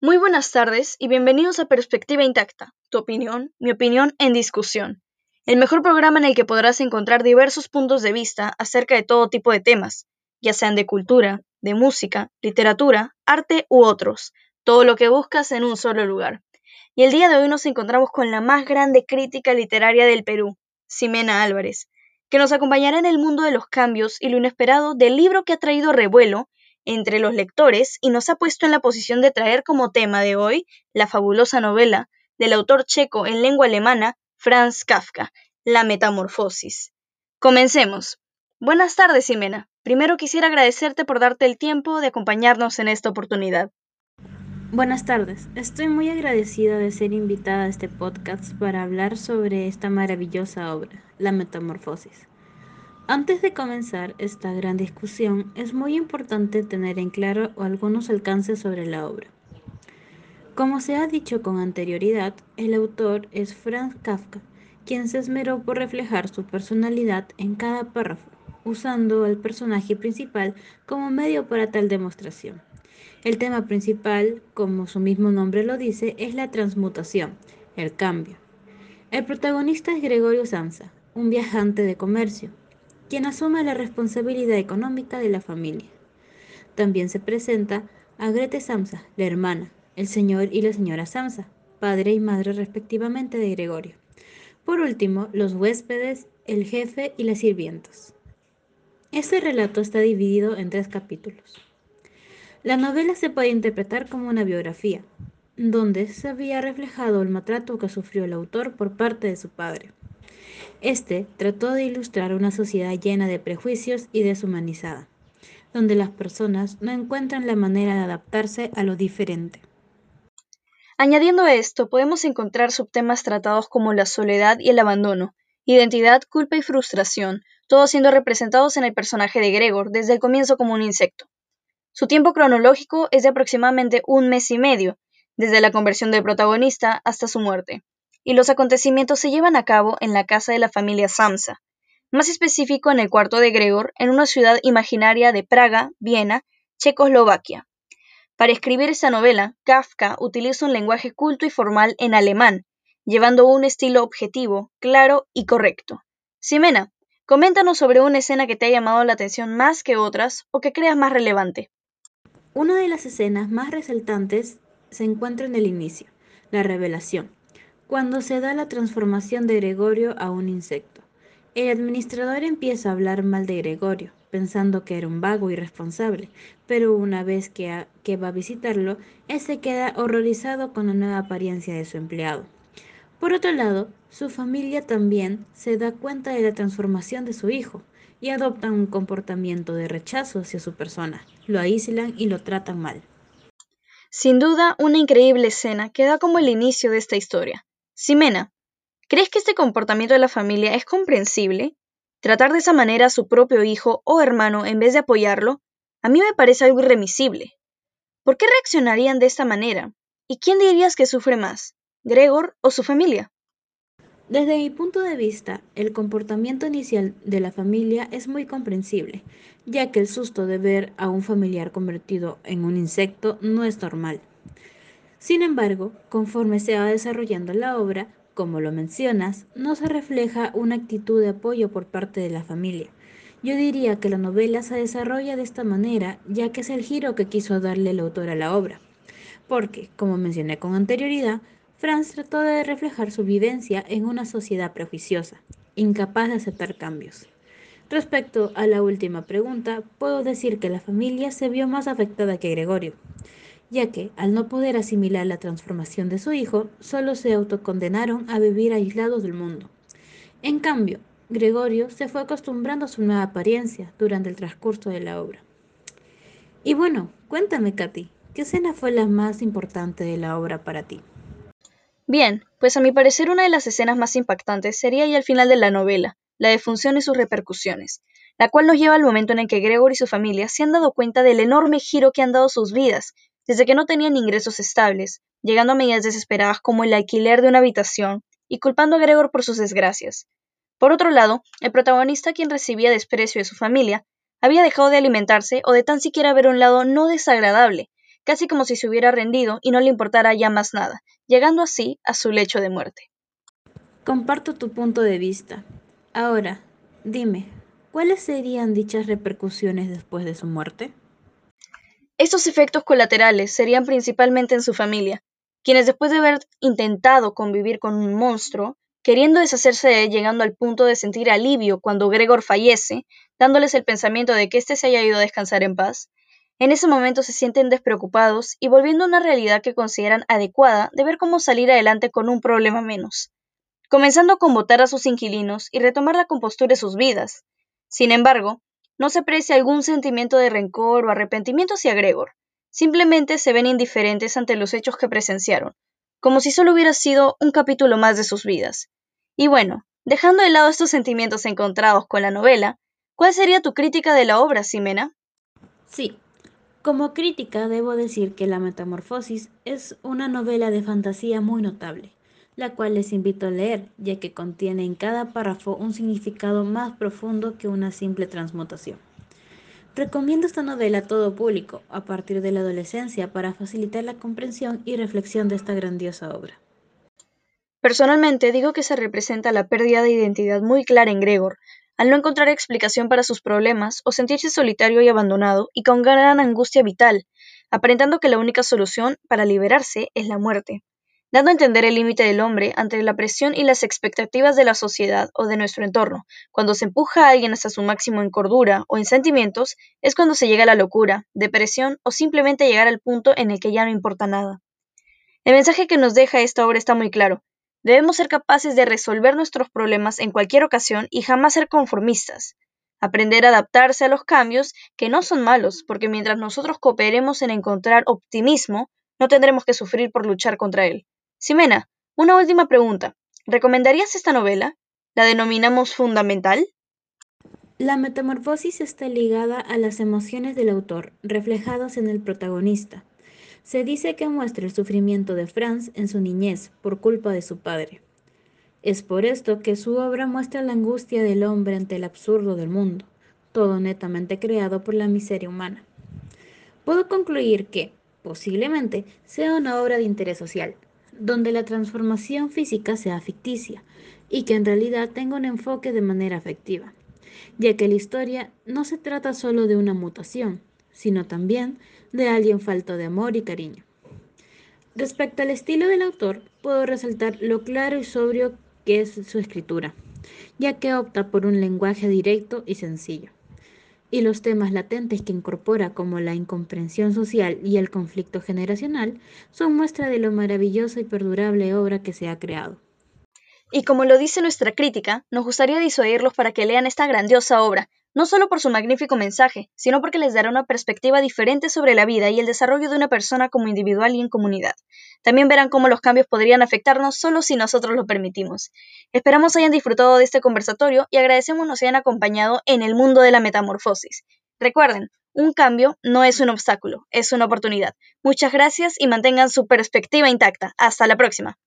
Muy buenas tardes y bienvenidos a Perspectiva Intacta, tu opinión, mi opinión en discusión, el mejor programa en el que podrás encontrar diversos puntos de vista acerca de todo tipo de temas, ya sean de cultura, de música, literatura, arte u otros, todo lo que buscas en un solo lugar. Y el día de hoy nos encontramos con la más grande crítica literaria del Perú, Ximena Álvarez, que nos acompañará en el mundo de los cambios y lo inesperado del libro que ha traído revuelo entre los lectores y nos ha puesto en la posición de traer como tema de hoy la fabulosa novela del autor checo en lengua alemana Franz Kafka, La Metamorfosis. Comencemos. Buenas tardes, Ximena. Primero quisiera agradecerte por darte el tiempo de acompañarnos en esta oportunidad. Buenas tardes. Estoy muy agradecida de ser invitada a este podcast para hablar sobre esta maravillosa obra, La Metamorfosis. Antes de comenzar esta gran discusión, es muy importante tener en claro algunos alcances sobre la obra. Como se ha dicho con anterioridad, el autor es Franz Kafka, quien se esmeró por reflejar su personalidad en cada párrafo, usando al personaje principal como medio para tal demostración. El tema principal, como su mismo nombre lo dice, es la transmutación, el cambio. El protagonista es Gregorio Samsa, un viajante de comercio, quien asume la responsabilidad económica de la familia. También se presenta a Grete Samsa, la hermana, el señor y la señora Samsa, padre y madre respectivamente de Gregorio. Por último, los huéspedes, el jefe y las sirvientas. Este relato está dividido en tres capítulos. La novela se puede interpretar como una biografía, donde se había reflejado el maltrato que sufrió el autor por parte de su padre. Este trató de ilustrar una sociedad llena de prejuicios y deshumanizada, donde las personas no encuentran la manera de adaptarse a lo diferente. Añadiendo a esto, podemos encontrar subtemas tratados como la soledad y el abandono, identidad, culpa y frustración, todos siendo representados en el personaje de Gregor desde el comienzo como un insecto. Su tiempo cronológico es de aproximadamente un mes y medio, desde la conversión del protagonista hasta su muerte y los acontecimientos se llevan a cabo en la casa de la familia Samsa, más específico en el cuarto de Gregor, en una ciudad imaginaria de Praga, Viena, Checoslovaquia. Para escribir esta novela, Kafka utiliza un lenguaje culto y formal en alemán, llevando un estilo objetivo, claro y correcto. Ximena, coméntanos sobre una escena que te ha llamado la atención más que otras o que creas más relevante. Una de las escenas más resaltantes se encuentra en el inicio, la revelación cuando se da la transformación de Gregorio a un insecto. El administrador empieza a hablar mal de Gregorio, pensando que era un vago irresponsable, pero una vez que, va a visitarlo, se queda horrorizado con la nueva apariencia de su empleado. Por otro lado, su familia también se da cuenta de la transformación de su hijo y adoptan un comportamiento de rechazo hacia su persona, lo aíslan y lo tratan mal. Sin duda, una increíble escena que da como el inicio de esta historia. Ximena, ¿crees que este comportamiento de la familia es comprensible? Tratar de esa manera a su propio hijo o hermano en vez de apoyarlo, a mí me parece algo irremisible. ¿Por qué reaccionarían de esta manera? ¿Y quién dirías que sufre más, Gregor o su familia? Desde mi punto de vista, el comportamiento inicial de la familia es muy comprensible, ya que el susto de ver a un familiar convertido en un insecto no es normal. Sin embargo, conforme se va desarrollando la obra, como lo mencionas, no se refleja una actitud de apoyo por parte de la familia. Yo diría que la novela se desarrolla de esta manera, ya que es el giro que quiso darle el autor a la obra. Porque, como mencioné con anterioridad, Franz trató de reflejar su vivencia en una sociedad prejuiciosa, incapaz de aceptar cambios. Respecto a la última pregunta, puedo decir que la familia se vio más afectada que Gregorio, ya que, al no poder asimilar la transformación de su hijo, solo se autocondenaron a vivir aislados del mundo. En cambio, Gregorio se fue acostumbrando a su nueva apariencia durante el transcurso de la obra. Y bueno, cuéntame, Katy, ¿qué escena fue la más importante de la obra para ti? Bien, pues a mi parecer una de las escenas más impactantes sería ya el final de la novela, la defunción y sus repercusiones, la cual nos lleva al momento en el que Gregorio y su familia se han dado cuenta del enorme giro que han dado sus vidas desde que no tenían ingresos estables, llegando a medidas desesperadas como el alquiler de una habitación y culpando a Gregor por sus desgracias. Por otro lado, el protagonista, quien recibía desprecio de su familia, había dejado de alimentarse o de tan siquiera ver un lado no desagradable, casi como si se hubiera rendido y no le importara ya más nada, llegando así a su lecho de muerte. Comparto tu punto de vista. Ahora, dime, ¿cuáles serían dichas repercusiones después de su muerte? Estos efectos colaterales serían principalmente en su familia, quienes después de haber intentado convivir con un monstruo, queriendo deshacerse de él llegando al punto de sentir alivio cuando Gregor fallece, dándoles el pensamiento de que éste se haya ido a descansar en paz, en ese momento se sienten despreocupados y volviendo a una realidad que consideran adecuada de ver cómo salir adelante con un problema menos, comenzando con votar a sus inquilinos y retomar la compostura de sus vidas. Sin embargo, no se aprecia algún sentimiento de rencor o arrepentimiento hacia Gregor, simplemente se ven indiferentes ante los hechos que presenciaron, como si solo hubiera sido un capítulo más de sus vidas. Y bueno, dejando de lado estos sentimientos encontrados con la novela, ¿cuál sería tu crítica de la obra, Ximena? Sí, como crítica debo decir que La Metamorfosis es una novela de fantasía muy notable, la cual les invito a leer, ya que contiene en cada párrafo un significado más profundo que una simple transmutación. Recomiendo esta novela a todo público, a partir de la adolescencia, para facilitar la comprensión y reflexión de esta grandiosa obra. Personalmente digo que se representa la pérdida de identidad muy clara en Gregor, al no encontrar explicación para sus problemas o sentirse solitario y abandonado y con gran angustia vital, aparentando que la única solución para liberarse es la muerte, dando a entender el límite del hombre ante la presión y las expectativas de la sociedad o de nuestro entorno. Cuando se empuja a alguien hasta su máximo en cordura o en sentimientos, es cuando se llega a la locura, depresión o simplemente llegar al punto en el que ya no importa nada. El mensaje que nos deja esta obra está muy claro. Debemos ser capaces de resolver nuestros problemas en cualquier ocasión y jamás ser conformistas. Aprender a adaptarse a los cambios, que no son malos, porque mientras nosotros cooperemos en encontrar optimismo, no tendremos que sufrir por luchar contra él. Ximena, una última pregunta. ¿Recomendarías esta novela? ¿La denominamos fundamental? La metamorfosis está ligada a las emociones del autor, reflejadas en el protagonista. Se dice que muestra el sufrimiento de Franz en su niñez por culpa de su padre. Es por esto que su obra muestra la angustia del hombre ante el absurdo del mundo, todo netamente creado por la miseria humana. Puedo concluir que, posiblemente, sea una obra de interés social, donde la transformación física sea ficticia y que en realidad tenga un enfoque de manera afectiva, ya que la historia no se trata solo de una mutación, sino también de alguien falto de amor y cariño. Respecto al estilo del autor, puedo resaltar lo claro y sobrio que es su escritura, ya que opta por un lenguaje directo y sencillo. Y los temas latentes que incorpora, como la incomprensión social y el conflicto generacional, son muestra de lo maravillosa y perdurable obra que se ha creado. Y como lo dice nuestra crítica, nos gustaría disuadirlos para que lean esta grandiosa obra, no solo por su magnífico mensaje, sino porque les dará una perspectiva diferente sobre la vida y el desarrollo de una persona como individual y en comunidad. También verán cómo los cambios podrían afectarnos solo si nosotros lo permitimos. Esperamos hayan disfrutado de este conversatorio y agradecemos nos hayan acompañado en el mundo de la metamorfosis. Recuerden, un cambio no es un obstáculo, es una oportunidad. Muchas gracias y mantengan su perspectiva intacta. Hasta la próxima.